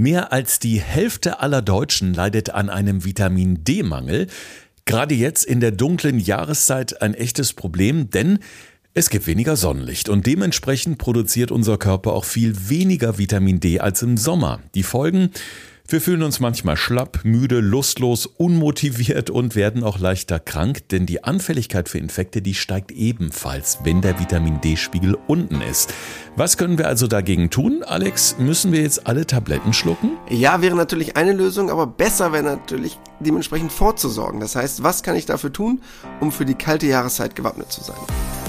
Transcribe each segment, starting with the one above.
Mehr als die Hälfte aller Deutschen leidet an einem Vitamin D-Mangel. Gerade jetzt in der dunklen Jahreszeit ein echtes Problem, denn es gibt weniger Sonnenlicht und dementsprechend produziert unser Körper auch viel weniger Vitamin D als im Sommer. Die Folgen wir fühlen uns manchmal schlapp, müde, lustlos, unmotiviert und werden auch leichter krank, denn die Anfälligkeit für Infekte, die steigt ebenfalls, wenn der Vitamin D-Spiegel unten ist. Was können wir also dagegen tun? Alex, müssen wir jetzt alle Tabletten schlucken? Ja, wäre natürlich eine Lösung, aber besser wäre natürlich dementsprechend vorzusorgen. Das heißt, was kann ich dafür tun, um für die kalte Jahreszeit gewappnet zu sein?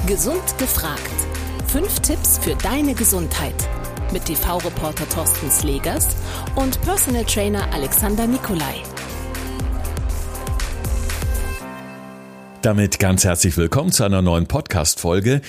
Gesund gefragt. Fünf Tipps für deine Gesundheit mit TV-Reporter Thorsten Slegers und Personal Trainer Alexander Nikolai. Damit ganz herzlich willkommen zu einer neuen Podcast-Folge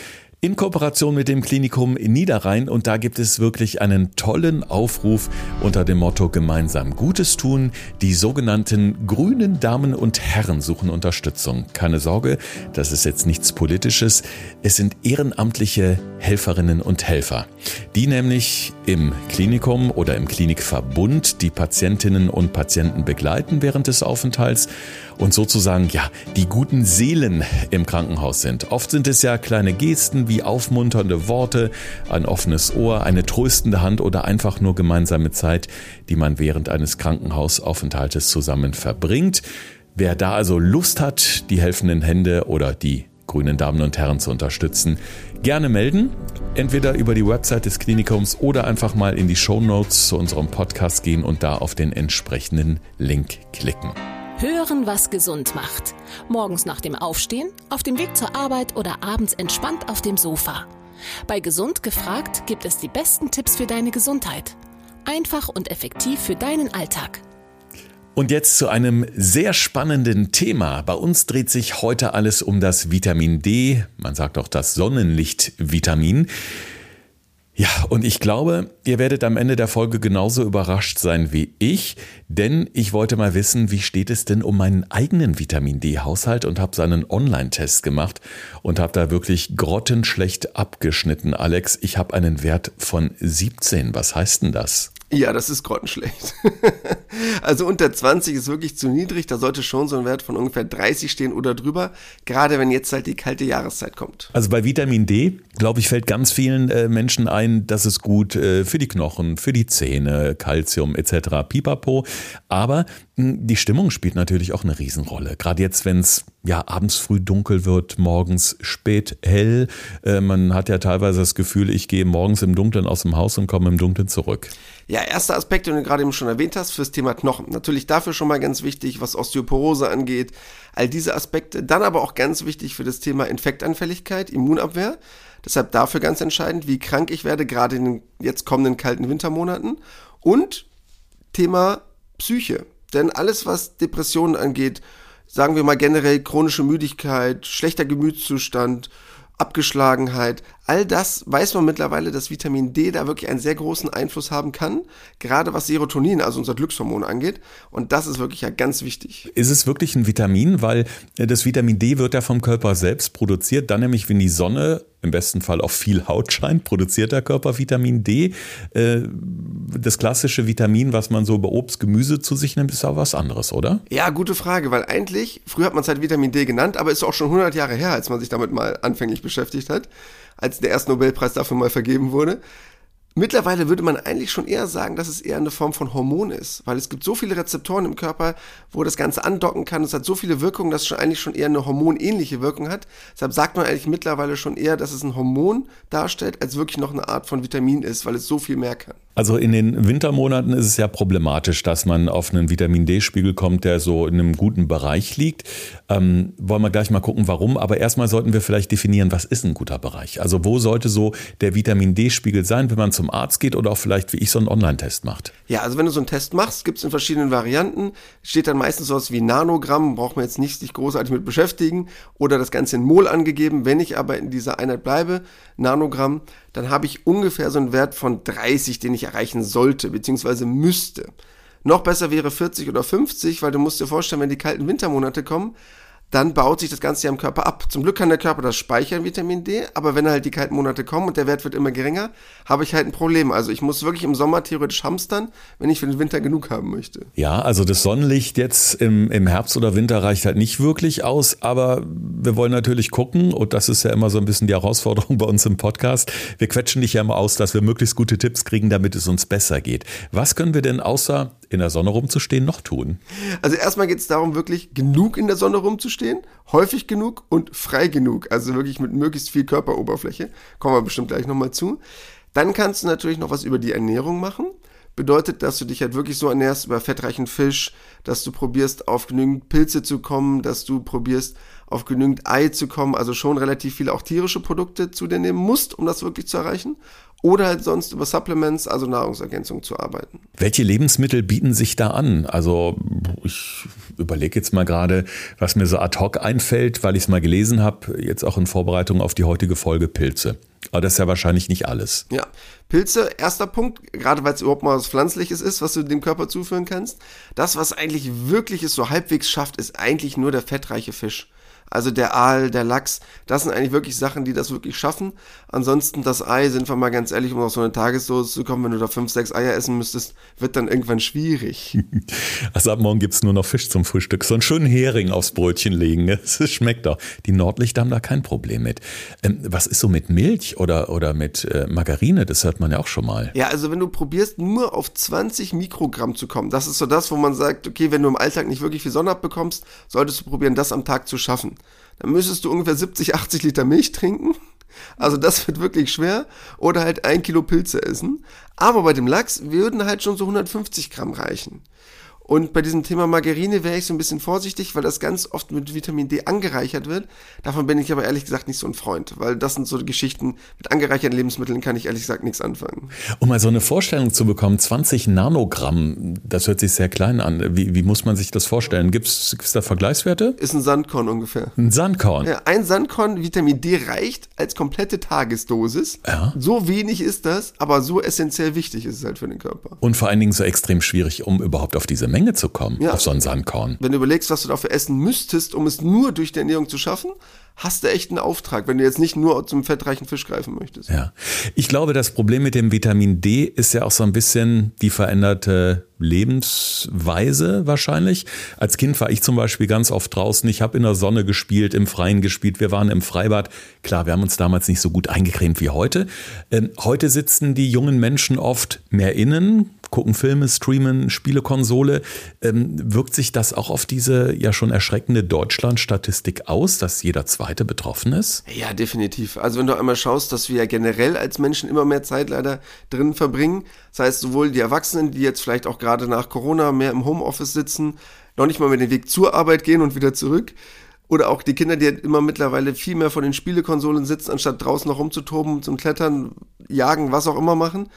in Kooperation mit dem Klinikum Niederrhein und da gibt es wirklich einen tollen Aufruf unter dem Motto Gemeinsam Gutes tun. Die sogenannten grünen Damen und Herren suchen Unterstützung. Keine Sorge, das ist jetzt nichts Politisches. Es sind ehrenamtliche Helferinnen und Helfer, die nämlich im Klinikum oder im Klinikverbund die Patientinnen und Patienten begleiten während des Aufenthalts und sozusagen ja die guten Seelen im Krankenhaus sind. Oft sind es ja kleine Gesten wie aufmunternde Worte, ein offenes Ohr, eine tröstende Hand oder einfach nur gemeinsame Zeit, die man während eines Krankenhausaufenthaltes zusammen verbringt. Wer da also Lust hat, die helfenden Hände oder die grünen Damen und Herren zu unterstützen, gerne melden. Entweder über die Website des Klinikums oder einfach mal in die Show Notes zu unserem Podcast gehen und da auf den entsprechenden Link klicken. Hören, was gesund macht. Morgens nach dem Aufstehen, auf dem Weg zur Arbeit oder abends entspannt auf dem Sofa. Bei Gesund gefragt gibt es die besten Tipps für deine Gesundheit. Einfach und effektiv für deinen Alltag. Und jetzt zu einem sehr spannenden Thema. Bei uns dreht sich heute alles um das Vitamin D, man sagt auch das Sonnenlichtvitamin. Ja, und ich glaube, ihr werdet am Ende der Folge genauso überrascht sein wie ich, denn ich wollte mal wissen, wie steht es denn um meinen eigenen Vitamin D-Haushalt und habe seinen Online-Test gemacht und habe da wirklich grottenschlecht abgeschnitten. Alex, ich habe einen Wert von 17. Was heißt denn das? Ja, das ist grottenschlecht. also unter 20 ist wirklich zu niedrig. Da sollte schon so ein Wert von ungefähr 30 stehen oder drüber. Gerade wenn jetzt halt die kalte Jahreszeit kommt. Also bei Vitamin D, glaube ich, fällt ganz vielen äh, Menschen ein, dass es gut äh, für die Knochen, für die Zähne, Kalzium etc. Pipapo. Aber mh, hm, die Stimmung spielt natürlich auch eine Riesenrolle. Gerade jetzt, wenn es ja abends früh dunkel wird, morgens spät hell. Äh, man hat ja teilweise das Gefühl, ich gehe morgens im Dunkeln aus dem Haus und komme im Dunkeln zurück. Ja, erster Aspekt, den du gerade eben schon erwähnt hast, fürs Thema Knochen. Natürlich dafür schon mal ganz wichtig, was Osteoporose angeht, all diese Aspekte. Dann aber auch ganz wichtig für das Thema Infektanfälligkeit, Immunabwehr. Deshalb dafür ganz entscheidend, wie krank ich werde, gerade in den jetzt kommenden kalten Wintermonaten. Und Thema Psyche. Denn alles, was Depressionen angeht, sagen wir mal generell chronische Müdigkeit, schlechter Gemütszustand, Abgeschlagenheit, all das weiß man mittlerweile, dass Vitamin D da wirklich einen sehr großen Einfluss haben kann, gerade was Serotonin, also unser Glückshormon angeht. Und das ist wirklich ja ganz wichtig. Ist es wirklich ein Vitamin? Weil äh, das Vitamin D wird ja vom Körper selbst produziert, dann nämlich, wenn die Sonne im besten Fall auf viel Haut scheint, produziert der Körper Vitamin D. Äh, das klassische Vitamin, was man so bei Obst, Gemüse zu sich nimmt, ist aber was anderes, oder? Ja, gute Frage, weil eigentlich, früher hat man es halt Vitamin D genannt, aber ist auch schon 100 Jahre her, als man sich damit mal anfänglich beschäftigt hat, als der erste Nobelpreis dafür mal vergeben wurde. Mittlerweile würde man eigentlich schon eher sagen, dass es eher eine Form von Hormon ist, weil es gibt so viele Rezeptoren im Körper, wo das Ganze andocken kann. Es hat so viele Wirkungen, dass es schon eigentlich schon eher eine hormonähnliche Wirkung hat. Deshalb sagt man eigentlich mittlerweile schon eher, dass es ein Hormon darstellt, als wirklich noch eine Art von Vitamin ist, weil es so viel mehr kann. Also in den Wintermonaten ist es ja problematisch, dass man auf einen Vitamin D-Spiegel kommt, der so in einem guten Bereich liegt. Ähm, wollen wir gleich mal gucken, warum. Aber erstmal sollten wir vielleicht definieren, was ist ein guter Bereich? Also wo sollte so der Vitamin D-Spiegel sein, wenn man zum Arzt geht oder auch vielleicht wie ich so einen Online-Test macht? Ja, also wenn du so einen Test machst, gibt es in verschiedenen Varianten. Steht dann meistens sowas wie Nanogramm, braucht man jetzt nicht sich großartig mit beschäftigen. Oder das Ganze in Mol angegeben. Wenn ich aber in dieser Einheit bleibe, Nanogramm, dann habe ich ungefähr so einen Wert von 30, den ich erreichen sollte, beziehungsweise müsste. Noch besser wäre 40 oder 50, weil du musst dir vorstellen, wenn die kalten Wintermonate kommen, dann baut sich das Ganze ja im Körper ab. Zum Glück kann der Körper das speichern, Vitamin D, aber wenn halt die kalten Monate kommen und der Wert wird immer geringer, habe ich halt ein Problem. Also ich muss wirklich im Sommer theoretisch hamstern, wenn ich für den Winter genug haben möchte. Ja, also das Sonnenlicht jetzt im, im Herbst oder Winter reicht halt nicht wirklich aus, aber wir wollen natürlich gucken, und das ist ja immer so ein bisschen die Herausforderung bei uns im Podcast, wir quetschen dich ja immer aus, dass wir möglichst gute Tipps kriegen, damit es uns besser geht. Was können wir denn außer in der Sonne rumzustehen noch tun? Also erstmal geht es darum, wirklich genug in der Sonne rumzustehen, häufig genug und frei genug, also wirklich mit möglichst viel Körperoberfläche. Kommen wir bestimmt gleich nochmal zu. Dann kannst du natürlich noch was über die Ernährung machen. Bedeutet, dass du dich halt wirklich so ernährst über fettreichen Fisch, dass du probierst auf genügend Pilze zu kommen, dass du probierst auf genügend Ei zu kommen, also schon relativ viele auch tierische Produkte zu dir nehmen musst, um das wirklich zu erreichen oder halt sonst über Supplements, also Nahrungsergänzung zu arbeiten. Welche Lebensmittel bieten sich da an? Also ich überlege jetzt mal gerade, was mir so ad hoc einfällt, weil ich es mal gelesen habe, jetzt auch in Vorbereitung auf die heutige Folge Pilze. Aber das ist ja wahrscheinlich nicht alles. Ja, Pilze, erster Punkt, gerade weil es überhaupt mal was Pflanzliches ist, was du dem Körper zuführen kannst. Das, was eigentlich wirklich es so halbwegs schafft, ist eigentlich nur der fettreiche Fisch. Also der Aal, der Lachs, das sind eigentlich wirklich Sachen, die das wirklich schaffen. Ansonsten das Ei, sind wir mal ganz ehrlich, um auf so eine Tagesdose zu kommen, wenn du da fünf, sechs Eier essen müsstest, wird dann irgendwann schwierig. Also ab morgen gibt's nur noch Fisch zum Frühstück. So einen schönen Hering aufs Brötchen legen. Es schmeckt doch. Die Nordlichter haben da kein Problem mit. Ähm, was ist so mit Milch oder, oder mit äh, Margarine? Das hört man ja auch schon mal. Ja, also wenn du probierst, nur auf 20 Mikrogramm zu kommen, das ist so das, wo man sagt, okay, wenn du im Alltag nicht wirklich viel Sonne abbekommst, solltest du probieren, das am Tag zu schaffen dann müsstest du ungefähr 70, 80 Liter Milch trinken. Also das wird wirklich schwer. Oder halt ein Kilo Pilze essen. Aber bei dem Lachs würden halt schon so 150 Gramm reichen. Und bei diesem Thema Margarine wäre ich so ein bisschen vorsichtig, weil das ganz oft mit Vitamin D angereichert wird. Davon bin ich aber ehrlich gesagt nicht so ein Freund, weil das sind so Geschichten, mit angereicherten Lebensmitteln kann ich ehrlich gesagt nichts anfangen. Um mal so eine Vorstellung zu bekommen, 20 Nanogramm, das hört sich sehr klein an. Wie, wie muss man sich das vorstellen? Gibt es da Vergleichswerte? Ist ein Sandkorn ungefähr. Ein Sandkorn? Ja, ein Sandkorn Vitamin D reicht als komplette Tagesdosis. Ja. So wenig ist das, aber so essentiell wichtig ist es halt für den Körper. Und vor allen Dingen so extrem schwierig, um überhaupt auf diese Menge zu kommen, ja. auf so ein Sandkorn. Wenn du überlegst, was du dafür essen müsstest, um es nur durch die Ernährung zu schaffen, hast du echt einen Auftrag, wenn du jetzt nicht nur zum fettreichen Fisch greifen möchtest. Ja. Ich glaube, das Problem mit dem Vitamin D ist ja auch so ein bisschen die veränderte Lebensweise wahrscheinlich. Als Kind war ich zum Beispiel ganz oft draußen. Ich habe in der Sonne gespielt, im Freien gespielt. Wir waren im Freibad. Klar, wir haben uns damals nicht so gut eingecremt wie heute. Ähm, heute sitzen die jungen Menschen oft mehr innen, gucken Filme, streamen, Spielekonsole. Ähm, wirkt sich das auch auf diese ja schon erschreckende Deutschland-Statistik aus, dass jeder Zweite betroffen ist? Ja, definitiv. Also wenn du einmal schaust, dass wir ja generell als Menschen immer mehr Zeit leider drin verbringen, das heißt sowohl die Erwachsenen, die jetzt vielleicht auch gerade nach Corona mehr im Homeoffice sitzen, noch nicht mal mehr den Weg zur Arbeit gehen und wieder zurück, oder auch die Kinder, die immer mittlerweile viel mehr vor den Spielekonsolen sitzen, anstatt draußen noch rumzutoben, zum Klettern, Jagen, was auch immer machen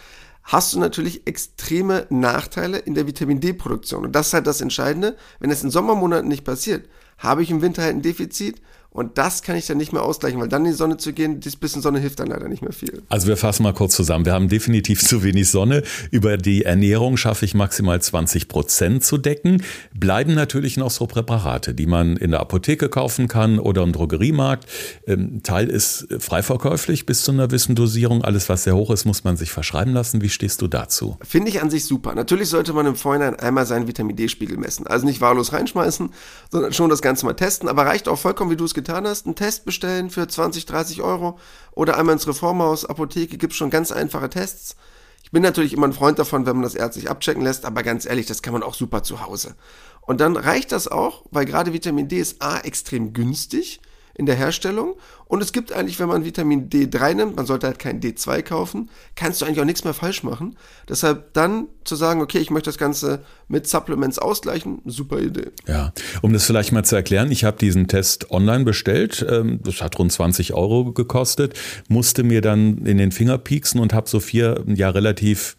hast du natürlich extreme Nachteile in der Vitamin D-Produktion. Und das ist halt das Entscheidende. Wenn es in Sommermonaten nicht passiert, habe ich im Winter halt ein Defizit und das kann ich dann nicht mehr ausgleichen, weil dann in die Sonne zu gehen, das bisschen Sonne hilft dann leider nicht mehr viel. Also wir fassen mal kurz zusammen. Wir haben definitiv zu wenig Sonne. Über die Ernährung schaffe ich maximal 20 Prozent zu decken. Bleiben natürlich noch so Präparate, die man in der Apotheke kaufen kann oder im Drogeriemarkt. Ähm, Teil ist frei verkäuflich bis zu einer gewissen Dosierung. Alles, was sehr hoch ist, muss man sich verschreiben lassen. Wie stehst du dazu? Finde ich an sich super. Natürlich sollte man im Vorhinein einmal seinen Vitamin D-Spiegel messen. Also nicht wahllos reinschmeißen, sondern schon das Ganze mal testen. Aber reicht auch vollkommen, wie du es getan getan hast, einen Test bestellen für 20, 30 Euro oder einmal ins Reformhaus, Apotheke, gibt es schon ganz einfache Tests. Ich bin natürlich immer ein Freund davon, wenn man das ärztlich abchecken lässt, aber ganz ehrlich, das kann man auch super zu Hause. Und dann reicht das auch, weil gerade Vitamin D ist A extrem günstig in der Herstellung. Und es gibt eigentlich, wenn man Vitamin D3 nimmt, man sollte halt kein D2 kaufen, kannst du eigentlich auch nichts mehr falsch machen. Deshalb dann zu sagen, okay, ich möchte das Ganze mit Supplements ausgleichen, super Idee. Ja, um das vielleicht mal zu erklären, ich habe diesen Test online bestellt, ähm, das hat rund 20 Euro gekostet, musste mir dann in den Finger pieksen und habe so vier ja relativ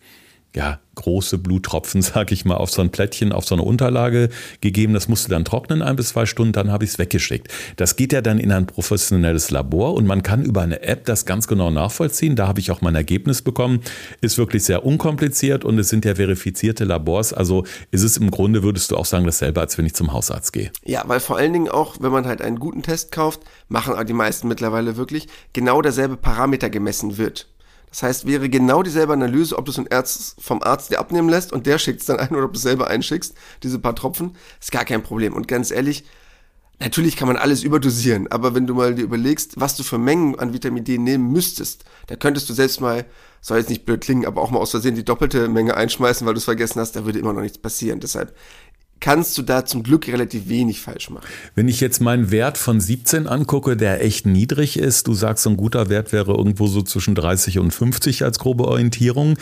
ja, große Bluttropfen, sag ich mal, auf so ein Plättchen, auf so eine Unterlage gegeben. Das musste dann trocknen ein bis zwei Stunden, dann habe ich es weggeschickt. Das geht ja dann in ein professionelles Labor und man kann über eine App das ganz genau nachvollziehen. Da habe ich auch mein Ergebnis bekommen. Ist wirklich sehr unkompliziert und es sind ja verifizierte Labors. Also ist es im Grunde, würdest du auch sagen, dasselbe, als wenn ich zum Hausarzt gehe. Ja, weil vor allen Dingen auch, wenn man halt einen guten Test kauft, machen die meisten mittlerweile wirklich, genau derselbe Parameter gemessen wird. Das heißt, wäre genau dieselbe Analyse, ob du es Arzt vom Arzt dir abnehmen lässt und der schickt es dann ein oder ob du es selber einschickst, diese paar Tropfen, ist gar kein Problem. Und ganz ehrlich, natürlich kann man alles überdosieren, aber wenn du mal dir überlegst, was du für Mengen an Vitamin D nehmen müsstest, da könntest du selbst mal, soll jetzt nicht blöd klingen, aber auch mal aus Versehen die doppelte Menge einschmeißen, weil du es vergessen hast, da würde immer noch nichts passieren. Deshalb kannst du da zum Glück relativ wenig falsch machen. Wenn ich jetzt meinen Wert von 17 angucke, der echt niedrig ist, du sagst, so ein guter Wert wäre irgendwo so zwischen 30 und 50 als grobe Orientierung.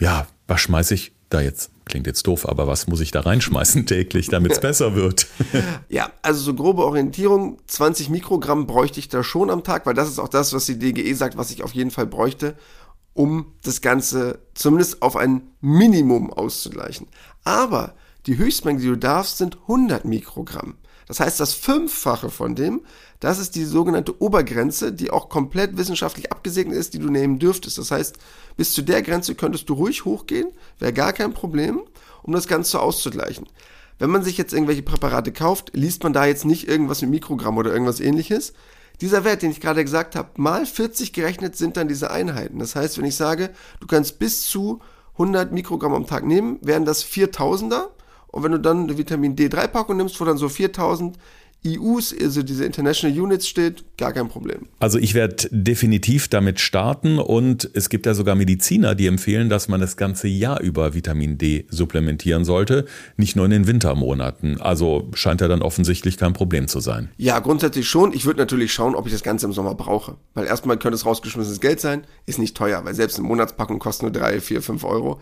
Ja, was schmeiße ich da jetzt? Klingt jetzt doof, aber was muss ich da reinschmeißen täglich, damit es besser wird? ja, also so grobe Orientierung, 20 Mikrogramm bräuchte ich da schon am Tag, weil das ist auch das, was die DGE sagt, was ich auf jeden Fall bräuchte, um das Ganze zumindest auf ein Minimum auszugleichen. Aber die Höchstmenge, die du darfst, sind 100 Mikrogramm. Das heißt, das Fünffache von dem, das ist die sogenannte Obergrenze, die auch komplett wissenschaftlich abgesegnet ist, die du nehmen dürftest. Das heißt, bis zu der Grenze könntest du ruhig hochgehen, wäre gar kein Problem, um das Ganze auszugleichen. Wenn man sich jetzt irgendwelche Präparate kauft, liest man da jetzt nicht irgendwas mit Mikrogramm oder irgendwas ähnliches. Dieser Wert, den ich gerade gesagt habe, mal 40 gerechnet sind dann diese Einheiten. Das heißt, wenn ich sage, du kannst bis zu 100 Mikrogramm am Tag nehmen, wären das 4000er. Und wenn du dann eine Vitamin D3-Packung nimmst, wo dann so 4000 IUs, also diese International Units steht, gar kein Problem. Also ich werde definitiv damit starten und es gibt ja sogar Mediziner, die empfehlen, dass man das ganze Jahr über Vitamin D supplementieren sollte, nicht nur in den Wintermonaten. Also scheint ja dann offensichtlich kein Problem zu sein. Ja, grundsätzlich schon. Ich würde natürlich schauen, ob ich das Ganze im Sommer brauche. Weil erstmal könnte es rausgeschmissenes Geld sein, ist nicht teuer, weil selbst eine Monatspackung kostet nur 3, 4, 5 Euro.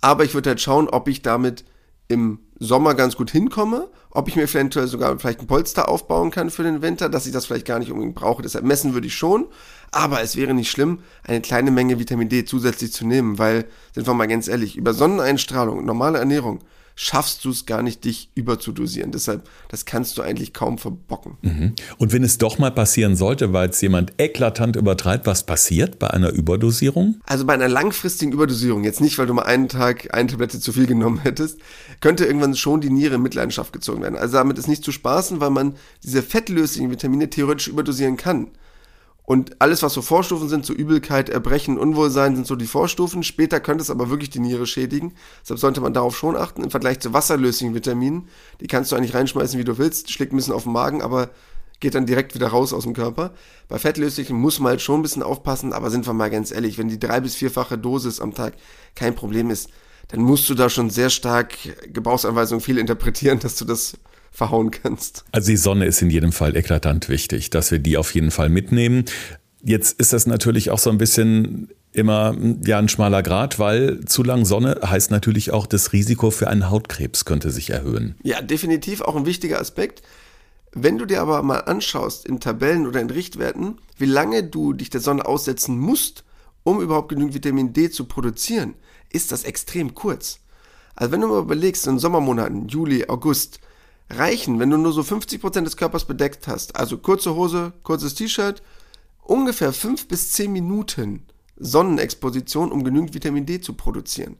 Aber ich würde halt schauen, ob ich damit im Sommer ganz gut hinkomme, ob ich mir eventuell sogar vielleicht ein Polster aufbauen kann für den Winter, dass ich das vielleicht gar nicht unbedingt brauche. Deshalb messen würde ich schon, aber es wäre nicht schlimm, eine kleine Menge Vitamin D zusätzlich zu nehmen, weil, sind wir mal ganz ehrlich, über Sonneneinstrahlung normale Ernährung schaffst du es gar nicht, dich überzudosieren. Deshalb, das kannst du eigentlich kaum verbocken. Mhm. Und wenn es doch mal passieren sollte, weil es jemand eklatant übertreibt, was passiert bei einer Überdosierung? Also bei einer langfristigen Überdosierung, jetzt nicht, weil du mal einen Tag eine Tablette zu viel genommen hättest, könnte irgendwann schon die Niere in Mitleidenschaft gezogen werden. Also damit ist nicht zu spaßen, weil man diese fettlöslichen Vitamine theoretisch überdosieren kann. Und alles, was so Vorstufen sind, so Übelkeit, Erbrechen, Unwohlsein, sind so die Vorstufen. Später könnte es aber wirklich die Niere schädigen. Deshalb sollte man darauf schon achten. Im Vergleich zu wasserlöslichen Vitaminen, die kannst du eigentlich reinschmeißen, wie du willst, schlägt ein bisschen auf den Magen, aber geht dann direkt wieder raus aus dem Körper. Bei fettlöslichen muss man halt schon ein bisschen aufpassen, aber sind wir mal ganz ehrlich, wenn die drei- bis vierfache Dosis am Tag kein Problem ist, dann musst du da schon sehr stark Gebrauchsanweisungen viel interpretieren, dass du das verhauen kannst. Also die Sonne ist in jedem Fall eklatant wichtig, dass wir die auf jeden Fall mitnehmen. Jetzt ist das natürlich auch so ein bisschen immer ja ein schmaler Grad, weil zu lang Sonne heißt natürlich auch, das Risiko für einen Hautkrebs könnte sich erhöhen. Ja, definitiv auch ein wichtiger Aspekt. Wenn du dir aber mal anschaust in Tabellen oder in Richtwerten, wie lange du dich der Sonne aussetzen musst, um überhaupt genügend Vitamin D zu produzieren, ist das extrem kurz. Also wenn du mal überlegst, in Sommermonaten, Juli, August, reichen, wenn du nur so 50% des Körpers bedeckt hast, also kurze Hose, kurzes T-Shirt, ungefähr 5 bis 10 Minuten Sonnenexposition, um genügend Vitamin D zu produzieren.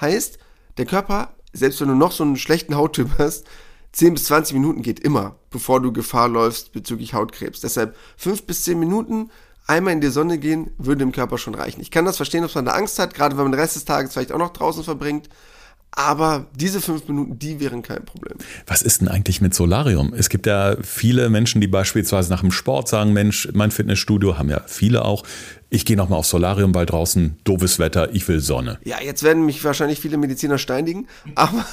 Heißt, der Körper, selbst wenn du noch so einen schlechten Hauttyp hast, 10 bis 20 Minuten geht immer, bevor du Gefahr läufst bezüglich Hautkrebs. Deshalb 5 bis 10 Minuten einmal in die Sonne gehen, würde dem Körper schon reichen. Ich kann das verstehen, dass man da Angst hat, gerade wenn man den Rest des Tages vielleicht auch noch draußen verbringt. Aber diese fünf Minuten, die wären kein Problem. Was ist denn eigentlich mit Solarium? Es gibt ja viele Menschen, die beispielsweise nach dem Sport sagen, Mensch, mein Fitnessstudio haben ja viele auch. Ich gehe nochmal aufs Solarium, weil draußen doofes Wetter, ich will Sonne. Ja, jetzt werden mich wahrscheinlich viele Mediziner steinigen, aber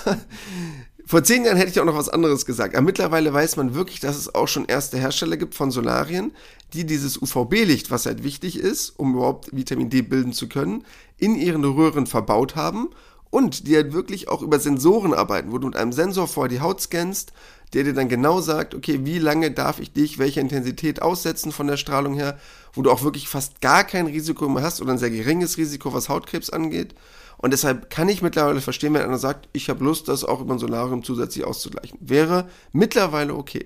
vor zehn Jahren hätte ich auch noch was anderes gesagt. Aber mittlerweile weiß man wirklich, dass es auch schon erste Hersteller gibt von Solarien, die dieses UVB-Licht, was halt wichtig ist, um überhaupt Vitamin D bilden zu können, in ihren Röhren verbaut haben und die halt wirklich auch über Sensoren arbeiten, wo du mit einem Sensor vor die Haut scannst, der dir dann genau sagt, okay, wie lange darf ich dich welcher Intensität aussetzen von der Strahlung her, wo du auch wirklich fast gar kein Risiko mehr hast oder ein sehr geringes Risiko, was Hautkrebs angeht. Und deshalb kann ich mittlerweile verstehen, wenn einer sagt, ich habe Lust, das auch über ein Solarium zusätzlich auszugleichen. Wäre mittlerweile okay.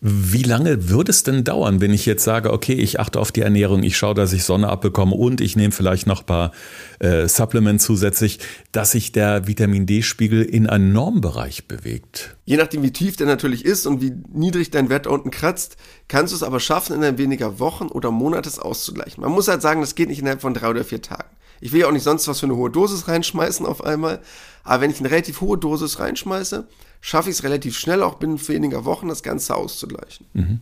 Wie lange würde es denn dauern, wenn ich jetzt sage, okay, ich achte auf die Ernährung, ich schaue, dass ich Sonne abbekomme und ich nehme vielleicht noch ein paar äh, Supplements zusätzlich, dass sich der Vitamin D-Spiegel in einen Normbereich bewegt? Je nachdem, wie tief der natürlich ist und wie niedrig dein Wert unten kratzt, kannst du es aber schaffen, in weniger Wochen oder Monates auszugleichen. Man muss halt sagen, das geht nicht innerhalb von drei oder vier Tagen. Ich will ja auch nicht sonst was für eine hohe Dosis reinschmeißen auf einmal. Aber wenn ich eine relativ hohe Dosis reinschmeiße, schaffe ich es relativ schnell, auch binnen weniger Wochen das Ganze auszugleichen. Mhm.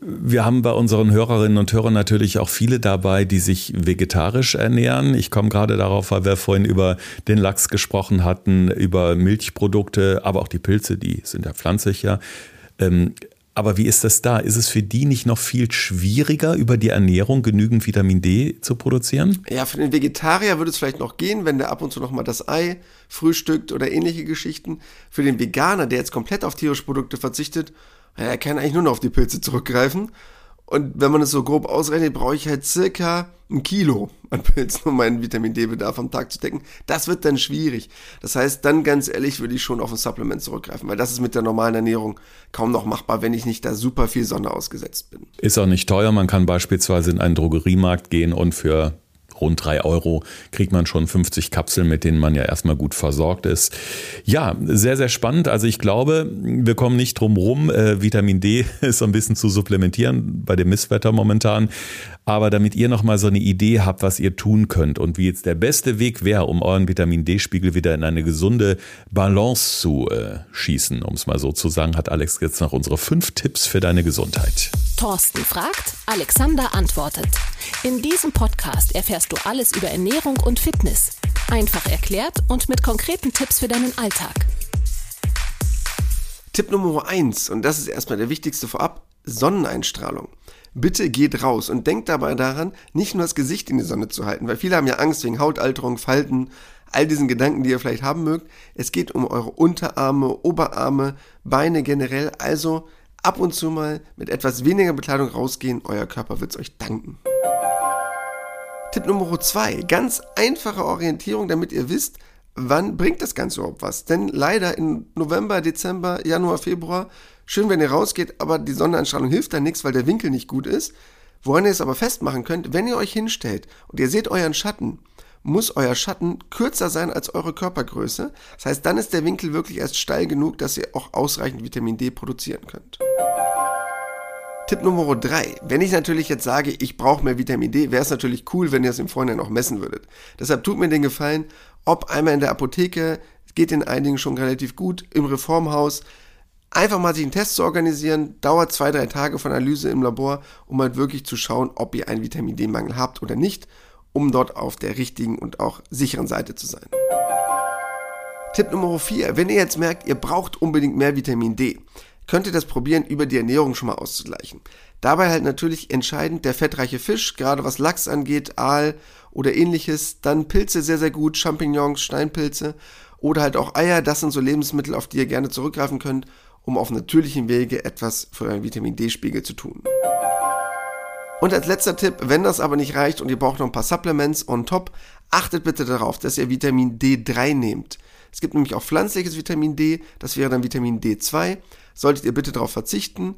Wir haben bei unseren Hörerinnen und Hörern natürlich auch viele dabei, die sich vegetarisch ernähren. Ich komme gerade darauf, weil wir vorhin über den Lachs gesprochen hatten, über Milchprodukte, aber auch die Pilze, die sind ja pflanzlich ja. Ähm, aber wie ist das da? Ist es für die nicht noch viel schwieriger, über die Ernährung genügend Vitamin D zu produzieren? Ja, für den Vegetarier würde es vielleicht noch gehen, wenn der ab und zu noch mal das Ei frühstückt oder ähnliche Geschichten. Für den Veganer, der jetzt komplett auf tierische Produkte verzichtet, er kann eigentlich nur noch auf die Pilze zurückgreifen. Und wenn man es so grob ausrechnet, brauche ich halt circa ein Kilo an Pilzen, um meinen Vitamin D-Bedarf am Tag zu decken. Das wird dann schwierig. Das heißt, dann ganz ehrlich würde ich schon auf ein Supplement zurückgreifen, weil das ist mit der normalen Ernährung kaum noch machbar, wenn ich nicht da super viel Sonne ausgesetzt bin. Ist auch nicht teuer. Man kann beispielsweise in einen Drogeriemarkt gehen und für rund drei Euro kriegt man schon 50 Kapseln, mit denen man ja erstmal gut versorgt ist. Ja, sehr, sehr spannend. Also ich glaube, wir kommen nicht drum rum. Äh, Vitamin D ist so ein bisschen zu supplementieren bei dem Misswetter momentan. Aber damit ihr nochmal so eine Idee habt, was ihr tun könnt und wie jetzt der beste Weg wäre, um euren Vitamin D-Spiegel wieder in eine gesunde Balance zu äh, schießen, um es mal so zu sagen, hat Alex jetzt noch unsere fünf Tipps für deine Gesundheit. Thorsten fragt, Alexander antwortet. In diesem Podcast erfährst du alles über Ernährung und Fitness. Einfach erklärt und mit konkreten Tipps für deinen Alltag. Tipp Nummer eins und das ist erstmal der wichtigste vorab, Sonneneinstrahlung. Bitte geht raus und denkt dabei daran, nicht nur das Gesicht in die Sonne zu halten, weil viele haben ja Angst wegen Hautalterung, Falten, all diesen Gedanken, die ihr vielleicht haben mögt. Es geht um eure Unterarme, Oberarme, Beine generell, also ab und zu mal mit etwas weniger Bekleidung rausgehen, euer Körper wird es euch danken. Tipp Nummer zwei: Ganz einfache Orientierung, damit ihr wisst, wann bringt das Ganze überhaupt was. Denn leider im November, Dezember, Januar, Februar, schön, wenn ihr rausgeht, aber die Sonneneinstrahlung hilft dann nichts, weil der Winkel nicht gut ist. Woran ihr es aber festmachen könnt, wenn ihr euch hinstellt und ihr seht euren Schatten, muss euer Schatten kürzer sein als eure Körpergröße. Das heißt, dann ist der Winkel wirklich erst steil genug, dass ihr auch ausreichend Vitamin D produzieren könnt. Tipp Nummer 3. Wenn ich natürlich jetzt sage, ich brauche mehr Vitamin D, wäre es natürlich cool, wenn ihr es im Vorhinein auch messen würdet. Deshalb tut mir den Gefallen, ob einmal in der Apotheke, geht in einigen schon relativ gut, im Reformhaus, einfach mal sich einen Test zu organisieren, dauert zwei, drei Tage von Analyse im Labor, um halt wirklich zu schauen, ob ihr einen Vitamin D-Mangel habt oder nicht um dort auf der richtigen und auch sicheren Seite zu sein. Tipp Nummer 4. Wenn ihr jetzt merkt, ihr braucht unbedingt mehr Vitamin D, könnt ihr das probieren, über die Ernährung schon mal auszugleichen. Dabei halt natürlich entscheidend der fettreiche Fisch, gerade was Lachs angeht, Aal oder ähnliches. Dann Pilze sehr, sehr gut, Champignons, Steinpilze oder halt auch Eier. Das sind so Lebensmittel, auf die ihr gerne zurückgreifen könnt, um auf natürlichem Wege etwas für euren Vitamin D-Spiegel zu tun. Und als letzter Tipp, wenn das aber nicht reicht und ihr braucht noch ein paar Supplements on top, achtet bitte darauf, dass ihr Vitamin D3 nehmt. Es gibt nämlich auch pflanzliches Vitamin D, das wäre dann Vitamin D2. Solltet ihr bitte darauf verzichten,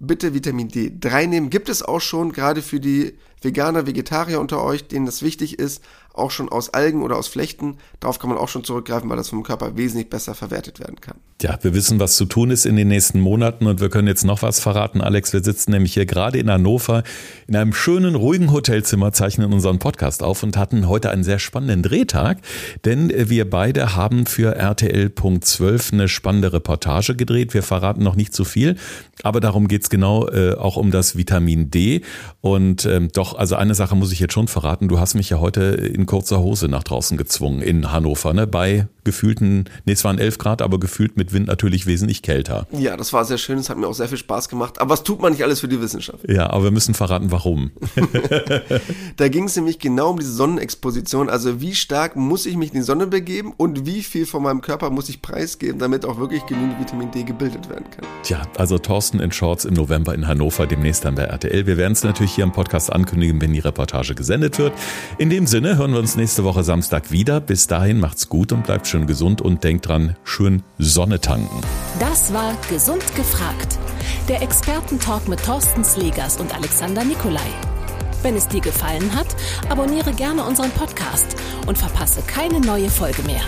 bitte Vitamin D3 nehmen. Gibt es auch schon, gerade für die Veganer, Vegetarier unter euch, denen das wichtig ist, auch schon aus Algen oder aus Flechten. Darauf kann man auch schon zurückgreifen, weil das vom Körper wesentlich besser verwertet werden kann. Ja, wir wissen, was zu tun ist in den nächsten Monaten und wir können jetzt noch was verraten, Alex. Wir sitzen nämlich hier gerade in Hannover in einem schönen, ruhigen Hotelzimmer, zeichnen unseren Podcast auf und hatten heute einen sehr spannenden Drehtag, denn wir beide haben für RTL.12 eine spannende Reportage gedreht. Wir verraten noch nicht zu viel, aber darum geht es genau äh, auch um das Vitamin D. Und ähm, doch, also eine Sache muss ich jetzt schon verraten. Du hast mich ja heute in kurzer Hose nach draußen gezwungen in Hannover, ne? Bei gefühlten, nee, es waren 11 Grad, aber gefühlt mit Wind natürlich wesentlich kälter. Ja, das war sehr schön, es hat mir auch sehr viel Spaß gemacht. Aber was tut man nicht alles für die Wissenschaft? Ja, aber wir müssen verraten, warum. da ging es nämlich genau um diese Sonnenexposition. Also wie stark muss ich mich in die Sonne begeben und wie viel von meinem Körper muss ich preisgeben, damit auch wirklich genügend Vitamin D gebildet werden kann. Tja, also Thorsten in Shorts im November in Hannover, demnächst dann bei RTL. Wir werden es natürlich hier im Podcast ankündigen ankündigen, wenn die Reportage gesendet wird. In dem Sinne hören wir uns nächste Woche Samstag wieder. Bis dahin macht's gut und bleibt schön gesund und denkt dran, schön Sonne tanken. Das war Gesund gefragt. Der Expertentalk mit Thorsten Slegers und Alexander Nikolai. Wenn es dir gefallen hat, abonniere gerne unseren Podcast und verpasse keine neue Folge mehr.